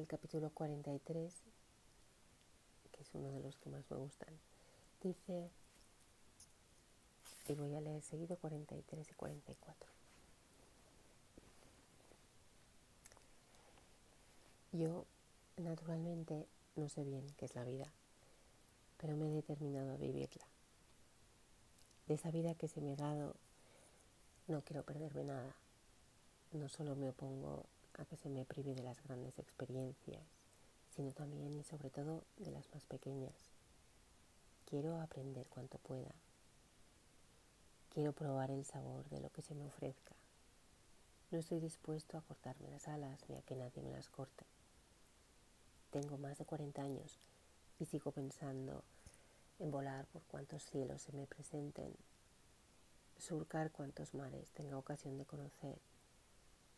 el capítulo 43, que es uno de los que más me gustan. Dice, y voy a leer seguido 43 y 44. Yo, naturalmente, no sé bien qué es la vida, pero me he determinado a vivirla. De esa vida que se me ha dado, no quiero perderme nada. No solo me opongo a que se me prive de las grandes experiencias, sino también y sobre todo de las más pequeñas. Quiero aprender cuanto pueda. Quiero probar el sabor de lo que se me ofrezca. No estoy dispuesto a cortarme las alas ni a que nadie me las corte. Tengo más de 40 años y sigo pensando en volar por cuantos cielos se me presenten, surcar cuantos mares tenga ocasión de conocer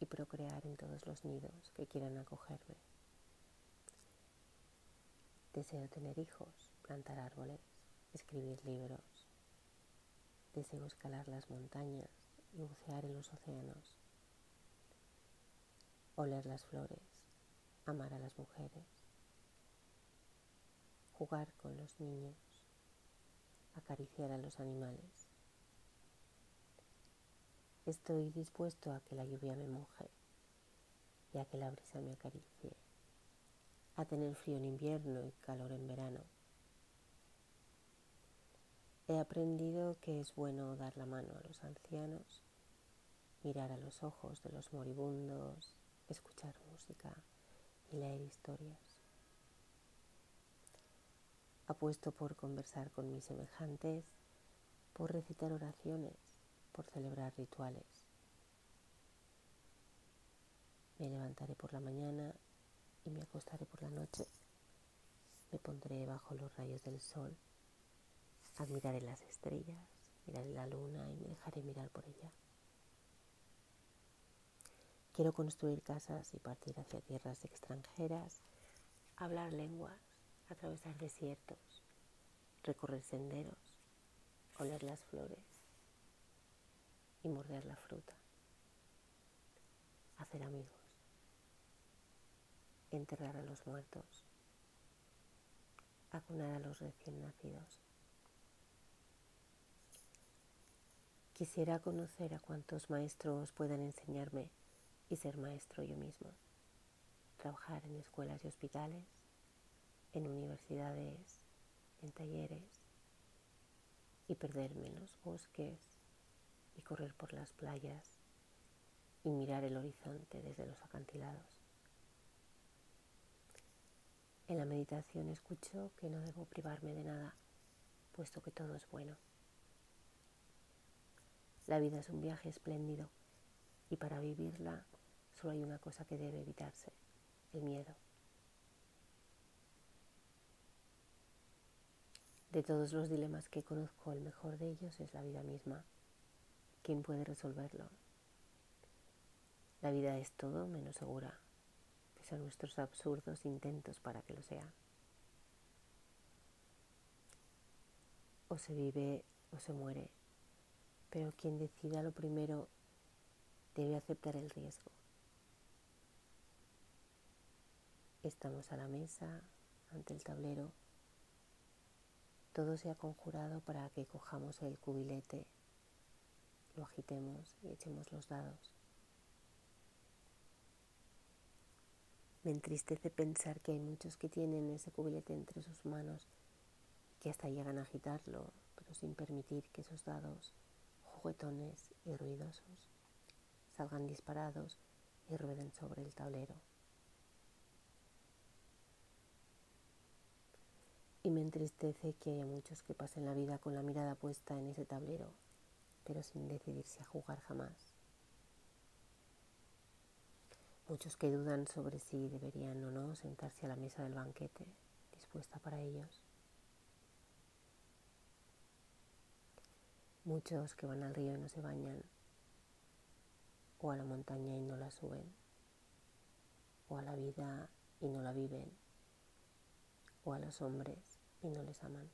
y procrear en todos los nidos que quieran acogerme. Deseo tener hijos, plantar árboles, escribir libros. Deseo escalar las montañas y bucear en los océanos. Oler las flores, amar a las mujeres, jugar con los niños, acariciar a los animales. Estoy dispuesto a que la lluvia me moje y a que la brisa me acaricie, a tener frío en invierno y calor en verano. He aprendido que es bueno dar la mano a los ancianos, mirar a los ojos de los moribundos, escuchar música y leer historias. Apuesto por conversar con mis semejantes, por recitar oraciones, por celebrar rituales. Me levantaré por la mañana y me acostaré por la noche. Me pondré bajo los rayos del sol, admiraré las estrellas, miraré la luna y me dejaré mirar por ella. Quiero construir casas y partir hacia tierras extranjeras, hablar lenguas, atravesar desiertos, recorrer senderos, oler las flores morder la fruta, hacer amigos, enterrar a los muertos, acunar a los recién nacidos. Quisiera conocer a cuantos maestros puedan enseñarme y ser maestro yo mismo, trabajar en escuelas y hospitales, en universidades, en talleres y perderme en los bosques y correr por las playas y mirar el horizonte desde los acantilados. En la meditación escucho que no debo privarme de nada, puesto que todo es bueno. La vida es un viaje espléndido y para vivirla solo hay una cosa que debe evitarse, el miedo. De todos los dilemas que conozco, el mejor de ellos es la vida misma. ¿Quién puede resolverlo? La vida es todo menos segura, pese a nuestros absurdos intentos para que lo sea. O se vive o se muere, pero quien decida lo primero debe aceptar el riesgo. Estamos a la mesa, ante el tablero, todo se ha conjurado para que cojamos el cubilete, lo agitemos y echemos los dados. Me entristece pensar que hay muchos que tienen ese cubilete entre sus manos y que hasta llegan a agitarlo, pero sin permitir que esos dados, juguetones y ruidosos, salgan disparados y rueden sobre el tablero. Y me entristece que haya muchos que pasen la vida con la mirada puesta en ese tablero, pero sin decidirse a jugar jamás. Muchos que dudan sobre si deberían o no sentarse a la mesa del banquete, dispuesta para ellos. Muchos que van al río y no se bañan, o a la montaña y no la suben, o a la vida y no la viven o a los hombres y no les aman.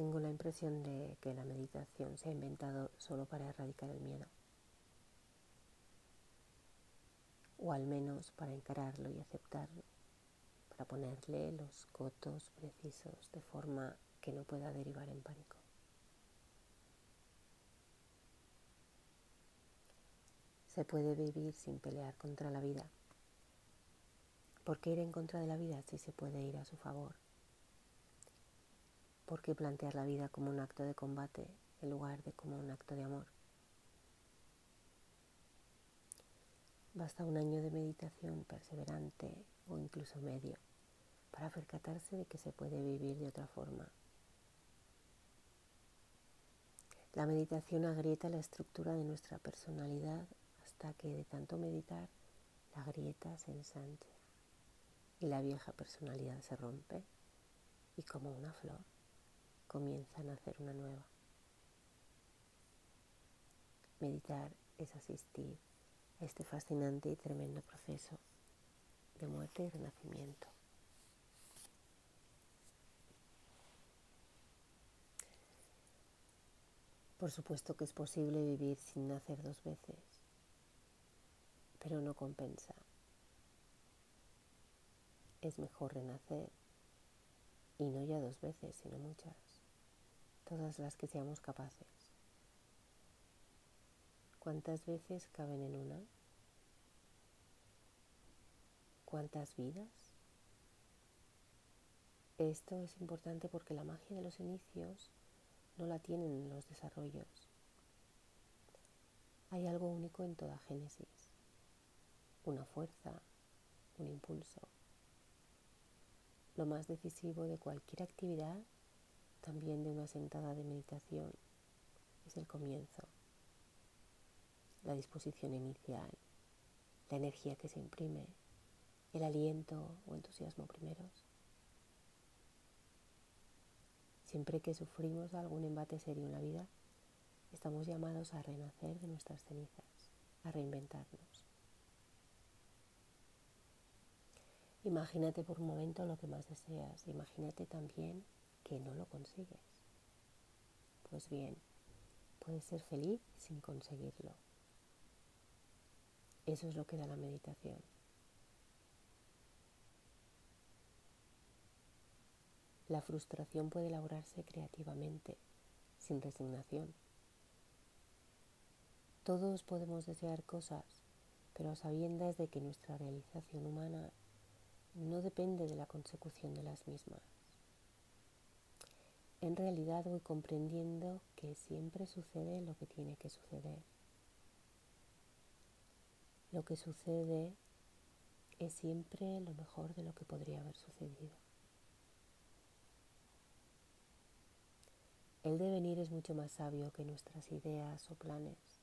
Tengo la impresión de que la meditación se ha inventado solo para erradicar el miedo. o al menos para encararlo y aceptarlo, para ponerle los cotos precisos de forma que no pueda derivar en pánico. Se puede vivir sin pelear contra la vida. ¿Por qué ir en contra de la vida si se puede ir a su favor? ¿Por qué plantear la vida como un acto de combate en lugar de como un acto de amor? Basta un año de meditación perseverante o incluso medio para percatarse de que se puede vivir de otra forma. La meditación agrieta la estructura de nuestra personalidad hasta que de tanto meditar la grieta se ensancha y la vieja personalidad se rompe y como una flor comienza a nacer una nueva. Meditar es asistir este fascinante y tremendo proceso de muerte y renacimiento. Por supuesto que es posible vivir sin nacer dos veces, pero no compensa. Es mejor renacer, y no ya dos veces, sino muchas, todas las que seamos capaces. ¿Cuántas veces caben en una? ¿Cuántas vidas? Esto es importante porque la magia de los inicios no la tienen los desarrollos. Hay algo único en toda Génesis, una fuerza, un impulso. Lo más decisivo de cualquier actividad, también de una sentada de meditación, es el comienzo la disposición inicial, la energía que se imprime, el aliento o entusiasmo primeros. Siempre que sufrimos algún embate serio en la vida, estamos llamados a renacer de nuestras cenizas, a reinventarnos. Imagínate por un momento lo que más deseas, imagínate también que no lo consigues. Pues bien, puedes ser feliz sin conseguirlo. Eso es lo que da la meditación. La frustración puede elaborarse creativamente, sin resignación. Todos podemos desear cosas, pero a sabiendas de que nuestra realización humana no depende de la consecución de las mismas. En realidad voy comprendiendo que siempre sucede lo que tiene que suceder lo que sucede es siempre lo mejor de lo que podría haber sucedido. El devenir es mucho más sabio que nuestras ideas o planes.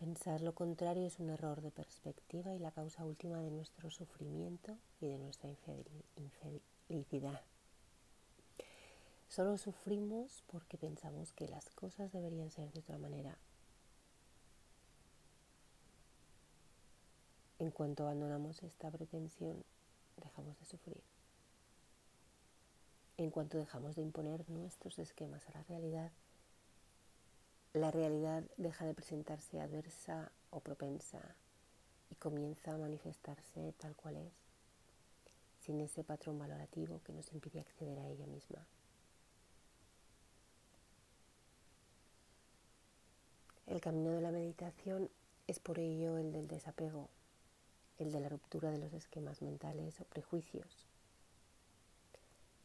Pensar lo contrario es un error de perspectiva y la causa última de nuestro sufrimiento y de nuestra infelicidad. Solo sufrimos porque pensamos que las cosas deberían ser de otra manera En cuanto abandonamos esta pretensión, dejamos de sufrir. En cuanto dejamos de imponer nuestros esquemas a la realidad, la realidad deja de presentarse adversa o propensa y comienza a manifestarse tal cual es, sin ese patrón valorativo que nos impide acceder a ella misma. El camino de la meditación es por ello el del desapego, el de la ruptura de los esquemas mentales o prejuicios.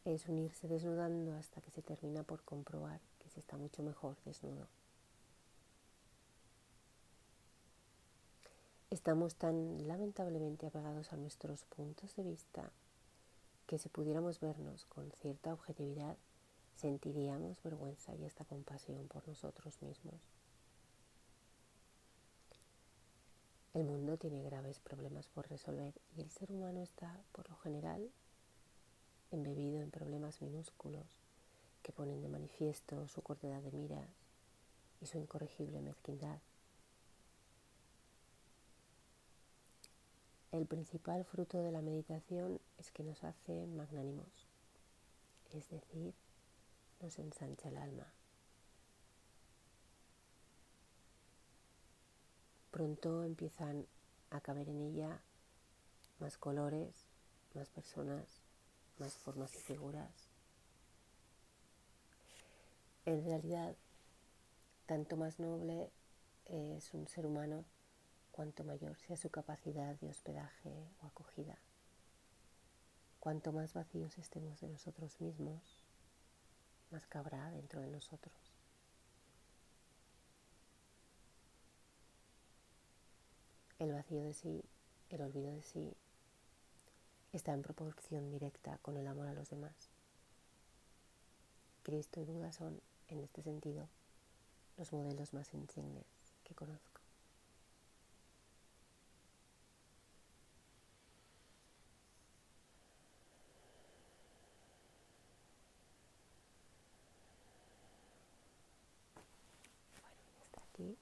Es unirse desnudando hasta que se termina por comprobar que se está mucho mejor desnudo. Estamos tan lamentablemente apegados a nuestros puntos de vista que si pudiéramos vernos con cierta objetividad, sentiríamos vergüenza y hasta compasión por nosotros mismos. El mundo tiene graves problemas por resolver y el ser humano está, por lo general, embebido en problemas minúsculos que ponen de manifiesto su cortedad de miras y su incorregible mezquindad. El principal fruto de la meditación es que nos hace magnánimos, es decir, nos ensancha el alma. pronto empiezan a caber en ella más colores, más personas, más formas y figuras. En realidad, tanto más noble es un ser humano cuanto mayor sea su capacidad de hospedaje o acogida. Cuanto más vacíos estemos de nosotros mismos, más cabrá dentro de nosotros. El vacío de sí, el olvido de sí, está en proporción directa con el amor a los demás. Cristo y Buda son, en este sentido, los modelos más insignes que conozco. Bueno, hasta aquí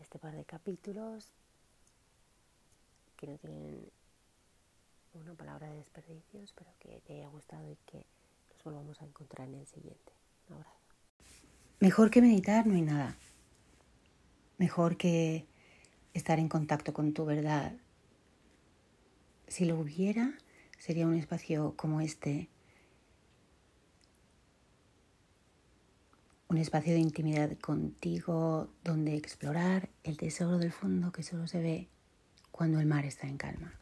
este par de capítulos que no tienen una palabra de desperdicios, pero que te haya gustado y que nos volvamos a encontrar en el siguiente. Abrazo. Mejor que meditar no hay nada. Mejor que estar en contacto con tu verdad. Si lo hubiera, sería un espacio como este. Un espacio de intimidad contigo donde explorar el tesoro del fondo que solo se ve cuando el mar está en calma.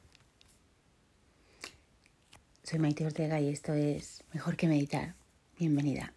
Soy Maite Ortega y esto es Mejor que Meditar. Bienvenida.